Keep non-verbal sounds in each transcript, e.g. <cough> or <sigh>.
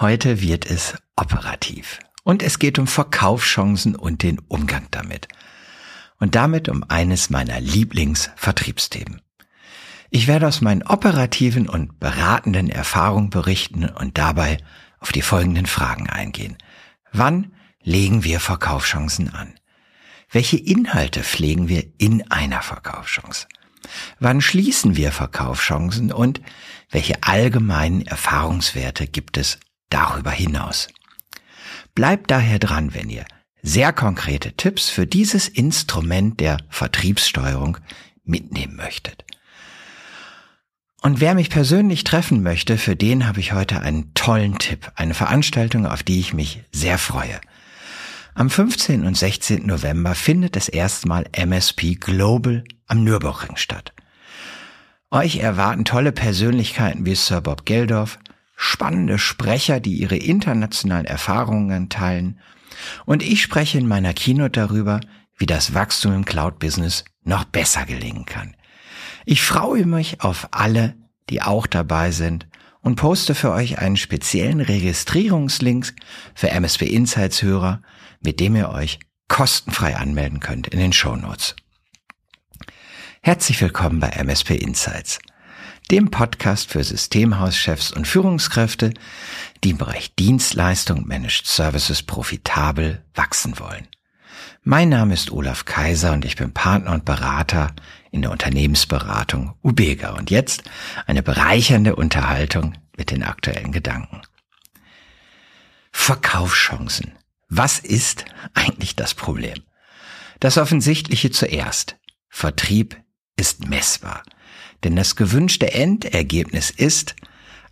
Heute wird es operativ. Und es geht um Verkaufschancen und den Umgang damit. Und damit um eines meiner Lieblingsvertriebsthemen. Ich werde aus meinen operativen und beratenden Erfahrungen berichten und dabei auf die folgenden Fragen eingehen. Wann legen wir Verkaufschancen an? Welche Inhalte pflegen wir in einer Verkaufschance? Wann schließen wir Verkaufschancen und welche allgemeinen Erfahrungswerte gibt es darüber hinaus? Bleibt daher dran, wenn ihr sehr konkrete Tipps für dieses Instrument der Vertriebssteuerung mitnehmen möchtet. Und wer mich persönlich treffen möchte, für den habe ich heute einen tollen Tipp, eine Veranstaltung, auf die ich mich sehr freue. Am 15. und 16. November findet das erste Mal MSP Global am Nürburgring statt. Euch erwarten tolle Persönlichkeiten wie Sir Bob Geldorf, spannende Sprecher, die ihre internationalen Erfahrungen teilen. Und ich spreche in meiner Keynote darüber, wie das Wachstum im Cloud-Business noch besser gelingen kann. Ich freue mich auf alle, die auch dabei sind und poste für euch einen speziellen Registrierungslink für MSP Insights Hörer, mit dem ihr euch kostenfrei anmelden könnt in den Show Notes. Herzlich willkommen bei MSP Insights dem Podcast für Systemhauschefs und Führungskräfte, die im Bereich Dienstleistung Managed Services profitabel wachsen wollen. Mein Name ist Olaf Kaiser und ich bin Partner und Berater in der Unternehmensberatung Ubega und jetzt eine bereichernde Unterhaltung mit den aktuellen Gedanken. Verkaufschancen. Was ist eigentlich das Problem? Das Offensichtliche zuerst. Vertrieb ist messbar. Denn das gewünschte Endergebnis ist,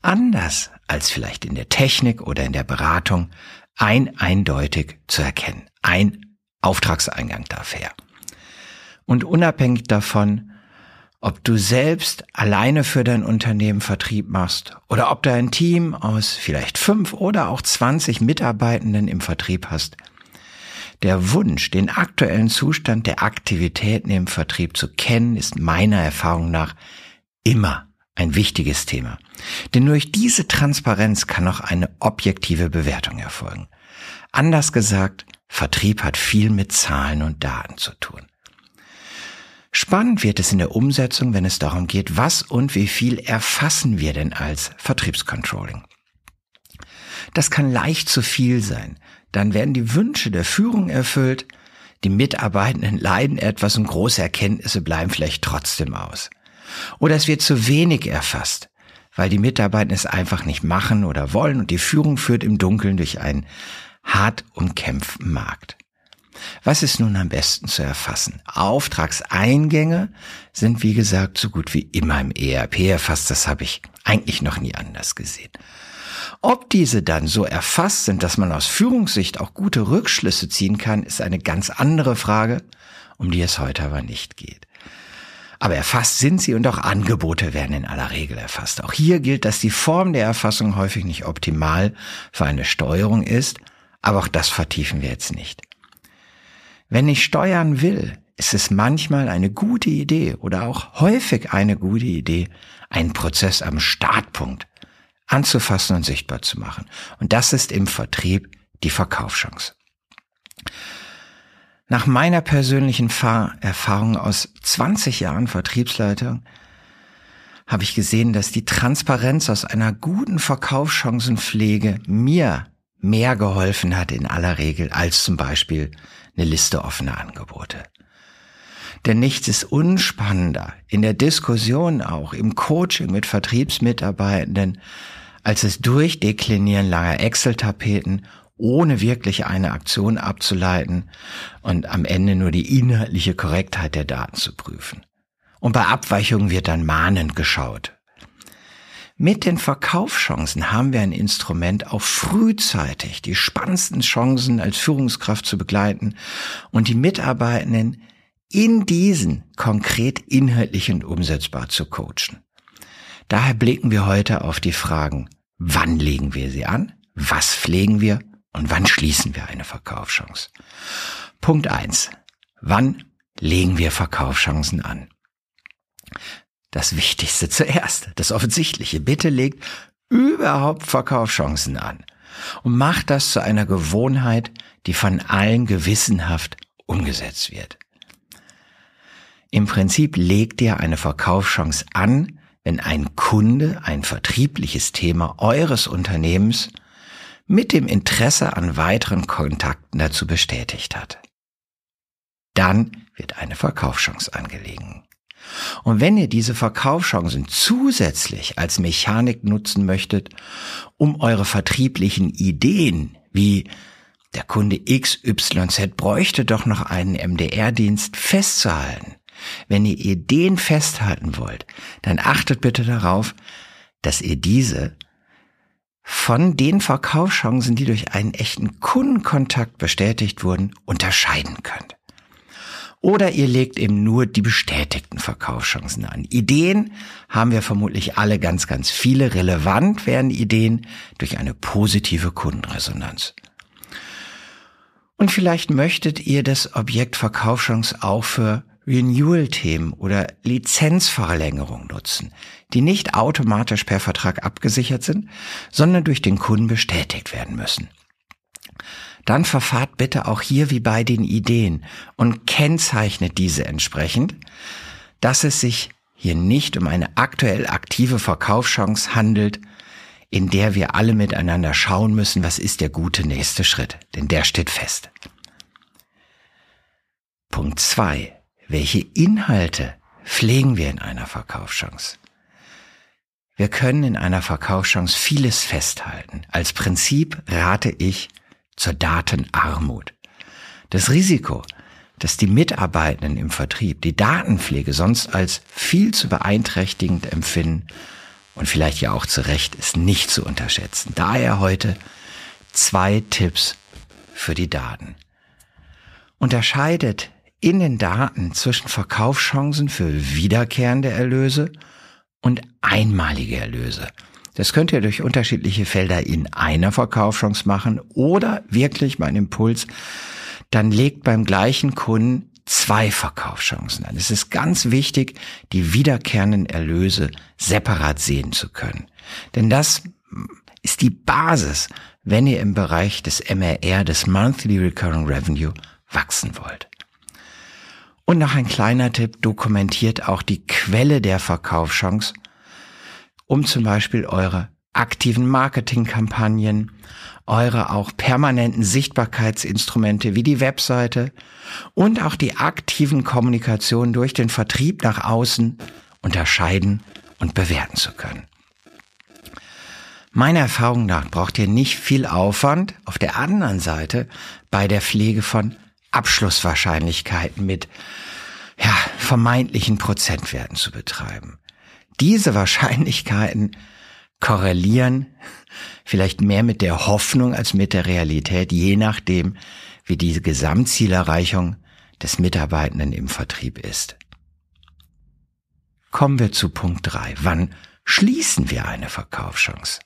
anders als vielleicht in der Technik oder in der Beratung, ein eindeutig zu erkennen. Ein Auftragseingang darf her. Und unabhängig davon, ob du selbst alleine für dein Unternehmen Vertrieb machst oder ob du ein Team aus vielleicht fünf oder auch zwanzig Mitarbeitenden im Vertrieb hast, der Wunsch, den aktuellen Zustand der Aktivitäten im Vertrieb zu kennen, ist meiner Erfahrung nach immer ein wichtiges Thema. Denn durch diese Transparenz kann auch eine objektive Bewertung erfolgen. Anders gesagt, Vertrieb hat viel mit Zahlen und Daten zu tun. Spannend wird es in der Umsetzung, wenn es darum geht, was und wie viel erfassen wir denn als Vertriebscontrolling. Das kann leicht zu viel sein, dann werden die Wünsche der Führung erfüllt, die Mitarbeitenden leiden etwas und große Erkenntnisse bleiben vielleicht trotzdem aus. Oder es wird zu wenig erfasst, weil die Mitarbeitenden es einfach nicht machen oder wollen und die Führung führt im Dunkeln durch einen hart umkämpften Markt. Was ist nun am besten zu erfassen? Auftragseingänge sind wie gesagt so gut wie immer im ERP erfasst. Das habe ich eigentlich noch nie anders gesehen. Ob diese dann so erfasst sind, dass man aus Führungssicht auch gute Rückschlüsse ziehen kann, ist eine ganz andere Frage, um die es heute aber nicht geht. Aber erfasst sind sie und auch Angebote werden in aller Regel erfasst. Auch hier gilt, dass die Form der Erfassung häufig nicht optimal für eine Steuerung ist, aber auch das vertiefen wir jetzt nicht. Wenn ich steuern will, ist es manchmal eine gute Idee oder auch häufig eine gute Idee, einen Prozess am Startpunkt anzufassen und sichtbar zu machen. Und das ist im Vertrieb die Verkaufschance. Nach meiner persönlichen Erfahrung aus 20 Jahren Vertriebsleitung habe ich gesehen, dass die Transparenz aus einer guten Verkaufschancenpflege mir mehr geholfen hat in aller Regel als zum Beispiel eine Liste offener Angebote. Denn nichts ist unspannender in der Diskussion auch im Coaching mit Vertriebsmitarbeitenden als das Durchdeklinieren langer Excel-Tapeten ohne wirklich eine Aktion abzuleiten und am Ende nur die inhaltliche Korrektheit der Daten zu prüfen. Und bei Abweichungen wird dann mahnend geschaut. Mit den Verkaufschancen haben wir ein Instrument, auch frühzeitig die spannendsten Chancen als Führungskraft zu begleiten und die Mitarbeitenden in diesen konkret inhaltlich und umsetzbar zu coachen. Daher blicken wir heute auf die Fragen, wann legen wir sie an, was pflegen wir und wann schließen wir eine Verkaufschance? Punkt eins: Wann legen wir Verkaufschancen an? Das Wichtigste <laughs> zuerst, das Offensichtliche. Bitte legt überhaupt Verkaufschancen an. und macht das zu einer Gewohnheit, die von allen gewissenhaft umgesetzt wird. Im Prinzip legt ihr eine Verkaufschance an, wenn ein Kunde ein vertriebliches Thema eures Unternehmens mit dem Interesse an weiteren Kontakten dazu bestätigt hat. Dann wird eine Verkaufschance angelegen. Und wenn ihr diese Verkaufschancen zusätzlich als Mechanik nutzen möchtet, um eure vertrieblichen Ideen wie der Kunde XYZ bräuchte doch noch einen MDR-Dienst festzuhalten. Wenn ihr Ideen festhalten wollt, dann achtet bitte darauf, dass ihr diese von den Verkaufschancen, die durch einen echten Kundenkontakt bestätigt wurden, unterscheiden könnt. Oder ihr legt eben nur die bestätigten Verkaufschancen an. Ideen haben wir vermutlich alle ganz, ganz viele. Relevant werden Ideen durch eine positive Kundenresonanz. Und vielleicht möchtet ihr das Objekt Verkaufschance auch für Renewal-Themen oder Lizenzverlängerung nutzen, die nicht automatisch per Vertrag abgesichert sind, sondern durch den Kunden bestätigt werden müssen. Dann verfahrt bitte auch hier wie bei den Ideen und kennzeichnet diese entsprechend, dass es sich hier nicht um eine aktuell aktive Verkaufschance handelt, in der wir alle miteinander schauen müssen, was ist der gute nächste Schritt, denn der steht fest. Punkt zwei: Welche Inhalte pflegen wir in einer Verkaufschance? Wir können in einer Verkaufschance vieles festhalten. Als Prinzip rate ich zur Datenarmut. Das Risiko, dass die Mitarbeitenden im Vertrieb die Datenpflege sonst als viel zu beeinträchtigend empfinden, und vielleicht ja auch zu Recht, ist nicht zu unterschätzen. Daher heute zwei Tipps für die Daten. Unterscheidet in den Daten zwischen Verkaufschancen für wiederkehrende Erlöse und einmalige Erlöse. Das könnt ihr durch unterschiedliche Felder in einer Verkaufschance machen oder wirklich mein Impuls, dann legt beim gleichen Kunden zwei Verkaufschancen an. Es ist ganz wichtig, die wiederkehrenden Erlöse separat sehen zu können. Denn das ist die Basis, wenn ihr im Bereich des MRR, des Monthly Recurring Revenue, wachsen wollt. Und noch ein kleiner Tipp, dokumentiert auch die Quelle der Verkaufschance, um zum Beispiel eure aktiven Marketingkampagnen, eure auch permanenten Sichtbarkeitsinstrumente wie die Webseite und auch die aktiven Kommunikationen durch den Vertrieb nach außen unterscheiden und bewerten zu können. Meiner Erfahrung nach braucht ihr nicht viel Aufwand auf der anderen Seite bei der Pflege von Abschlusswahrscheinlichkeiten mit ja, vermeintlichen Prozentwerten zu betreiben. Diese Wahrscheinlichkeiten korrelieren vielleicht mehr mit der Hoffnung als mit der Realität, je nachdem, wie diese Gesamtzielerreichung des Mitarbeitenden im Vertrieb ist. Kommen wir zu Punkt drei. Wann schließen wir eine Verkaufschance?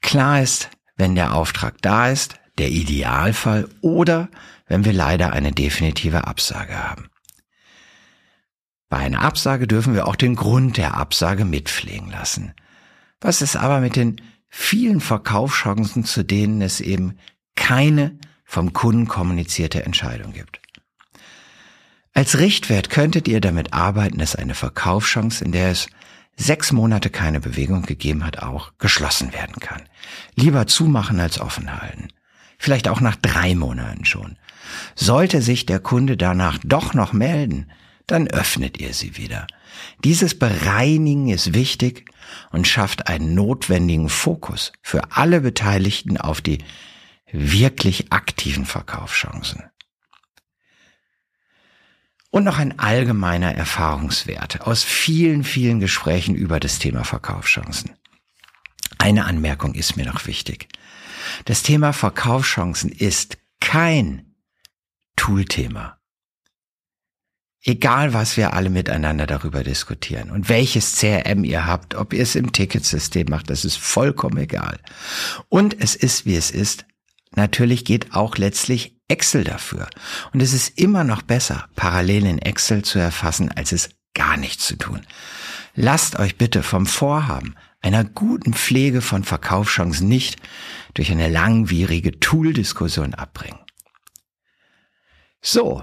Klar ist, wenn der Auftrag da ist, der Idealfall oder wenn wir leider eine definitive Absage haben. Bei einer Absage dürfen wir auch den Grund der Absage mitpflegen lassen. Was ist aber mit den vielen Verkaufschancen, zu denen es eben keine vom Kunden kommunizierte Entscheidung gibt? Als Richtwert könntet ihr damit arbeiten, dass eine Verkaufschance, in der es sechs Monate keine Bewegung gegeben hat, auch geschlossen werden kann. Lieber zumachen als offen halten. Vielleicht auch nach drei Monaten schon. Sollte sich der Kunde danach doch noch melden, dann öffnet ihr sie wieder. Dieses Bereinigen ist wichtig und schafft einen notwendigen Fokus für alle Beteiligten auf die wirklich aktiven Verkaufschancen. Und noch ein allgemeiner Erfahrungswert aus vielen, vielen Gesprächen über das Thema Verkaufschancen. Eine Anmerkung ist mir noch wichtig. Das Thema Verkaufschancen ist kein Toolthema. Egal, was wir alle miteinander darüber diskutieren und welches CRM ihr habt, ob ihr es im Ticketsystem macht, das ist vollkommen egal. Und es ist, wie es ist. Natürlich geht auch letztlich Excel dafür. Und es ist immer noch besser, parallel in Excel zu erfassen, als es gar nichts zu tun. Lasst euch bitte vom Vorhaben, einer guten Pflege von Verkaufschancen nicht durch eine langwierige Tool-Diskussion abbringen. So,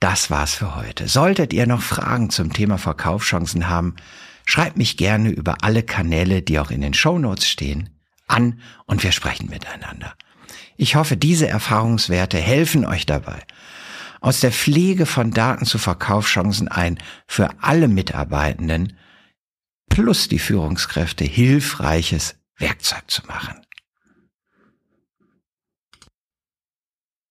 das war's für heute. Solltet ihr noch Fragen zum Thema Verkaufschancen haben, schreibt mich gerne über alle Kanäle, die auch in den Shownotes stehen, an und wir sprechen miteinander. Ich hoffe, diese Erfahrungswerte helfen euch dabei, aus der Pflege von Daten zu Verkaufschancen ein für alle Mitarbeitenden plus die Führungskräfte hilfreiches Werkzeug zu machen.